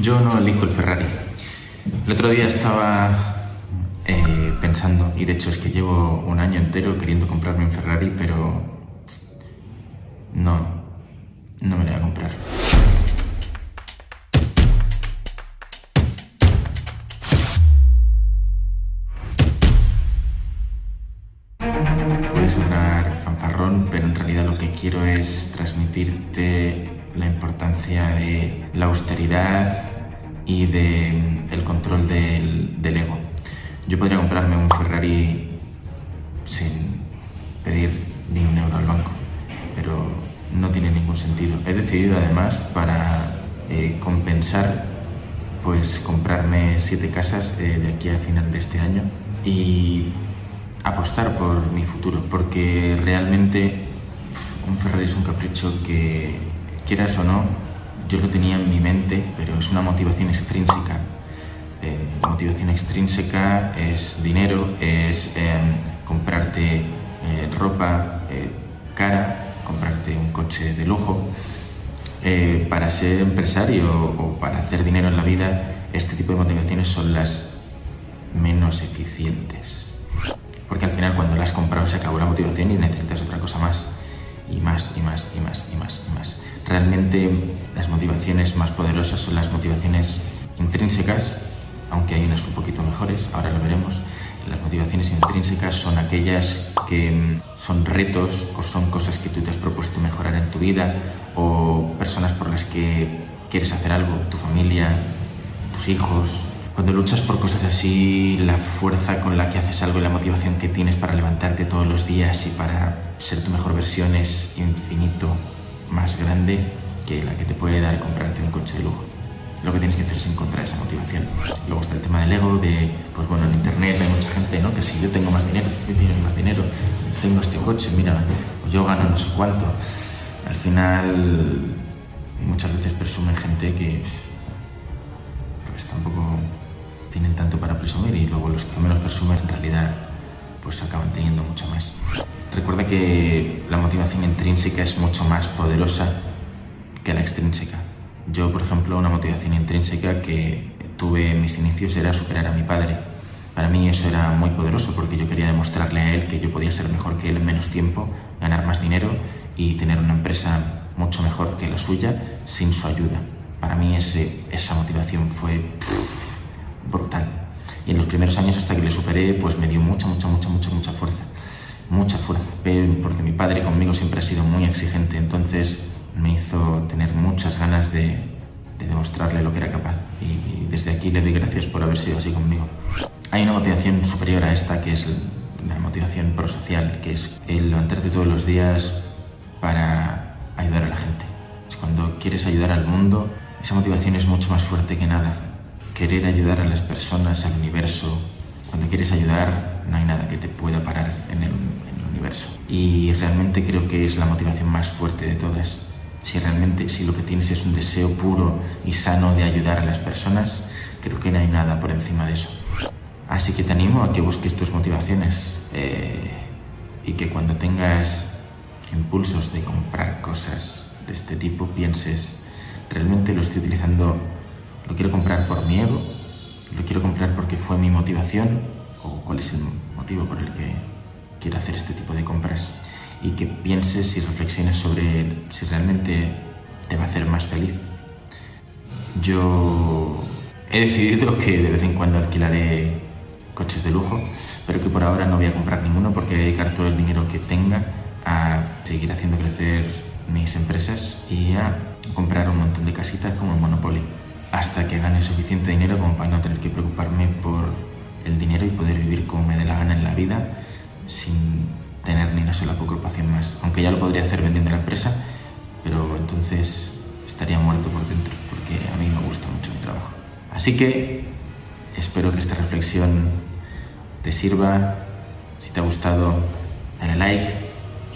yo no elijo el Ferrari. El otro día estaba eh, pensando, y de hecho es que llevo un año entero queriendo comprarme un Ferrari, pero no, no me lo voy a comprar. Puede sonar fanfarrón, pero en realidad lo que quiero es transmitirte de la austeridad y del control del, del ego. Yo podría comprarme un Ferrari sin pedir ni un euro al banco, pero no tiene ningún sentido. He decidido además para eh, compensar pues comprarme siete casas eh, de aquí a final de este año y apostar por mi futuro, porque realmente un Ferrari es un capricho que, quieras o no, yo lo tenía en mi mente, pero es una motivación extrínseca. Eh, motivación extrínseca es dinero, es em, comprarte eh, ropa eh, cara, comprarte un coche de lujo. para ser empresario o para hacer dinero en la vida, este tipo de motivaciones son las menos eficientes. Porque al final cuando la has comprado se acabó la motivación y necesitas otra cosa más. Y más, y más, y más, y más, y más. Realmente las motivaciones más poderosas son las motivaciones intrínsecas, aunque hay unas un poquito mejores, ahora lo veremos. Las motivaciones intrínsecas son aquellas que mm, son retos o son cosas que tú te has propuesto mejorar en tu vida o personas por las que quieres hacer algo, tu familia, tus hijos. Cuando luchas por cosas así, la fuerza con la que haces algo y la motivación que tienes para levantarte todos los días y para ser tu mejor versión es infinito más grande que la que te puede dar comprarte un coche de lujo. Lo que tienes que hacer es encontrar esa motivación. Luego está el tema del ego, de, pues bueno, en internet hay mucha gente, ¿no? Que si yo tengo más dinero, yo tengo más dinero, tengo este coche, mira, yo gano no sé cuánto. Al final, muchas veces presumen gente que pues tampoco tienen tanto para presumir y luego los que menos presumen en realidad pues acaban teniendo mucho más. Recuerda que la motivación intrínseca es mucho más poderosa que la extrínseca. Yo, por ejemplo, una motivación intrínseca que tuve en mis inicios era superar a mi padre. Para mí eso era muy poderoso porque yo quería demostrarle a él que yo podía ser mejor que él en menos tiempo, ganar más dinero y tener una empresa mucho mejor que la suya sin su ayuda. Para mí esa motivación fue brutal. Y en los primeros años hasta que le superé, pues me dio mucha, mucha, mucha, mucha, mucha fuerza mucha fuerza, porque mi padre conmigo siempre ha sido muy exigente, entonces me hizo tener muchas ganas de, demostrarle lo que era capaz y desde aquí le doy gracias por haber sido así conmigo. Hay una motivación superior a esta que es la motivación prosocial, que es el levantarte todos los días para ayudar a la gente. Cuando quieres ayudar al mundo, esa motivación es mucho más fuerte que nada. Querer ayudar a las personas, al universo, cuando quieres ayudar, no hay nada que te pueda parar en el, universo. Y realmente creo que es la motivación más fuerte de todas. Si realmente, si lo que tienes es un deseo puro y sano de ayudar a las personas, creo que no hay nada por encima de eso. Así que te animo a que busques tus motivaciones eh, y que cuando tengas impulsos de comprar cosas de este tipo pienses, realmente lo estoy utilizando, lo quiero comprar por mi ego lo quiero comprar porque fue mi motivación o cuál es el motivo por el que quiero hacer este tipo de compras y que pienses y reflexiones sobre si realmente te va a hacer más feliz. Yo he decidido que de vez en cuando alquilaré coches de lujo, pero que por ahora no voy a comprar ninguno porque voy a dedicar todo el dinero que tenga a seguir haciendo crecer mis empresas y a comprar un montón de casitas como el Monopoly hasta que gane suficiente dinero como para no tener que preocuparme por el dinero y poder vivir como me dé la gana en la vida sin tener ni una sola preocupación más. Aunque ya lo podría hacer vendiendo la empresa, pero entonces estaría muerto por dentro porque a mí me gusta mucho mi trabajo. Así que espero que esta reflexión te sirva. Si te ha gustado, dale like,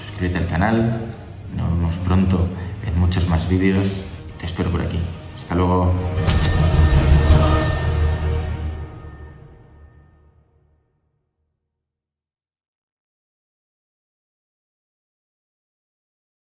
suscríbete al canal. Nos vemos pronto en muchos más vídeos. Te espero por aquí. Hasta luego.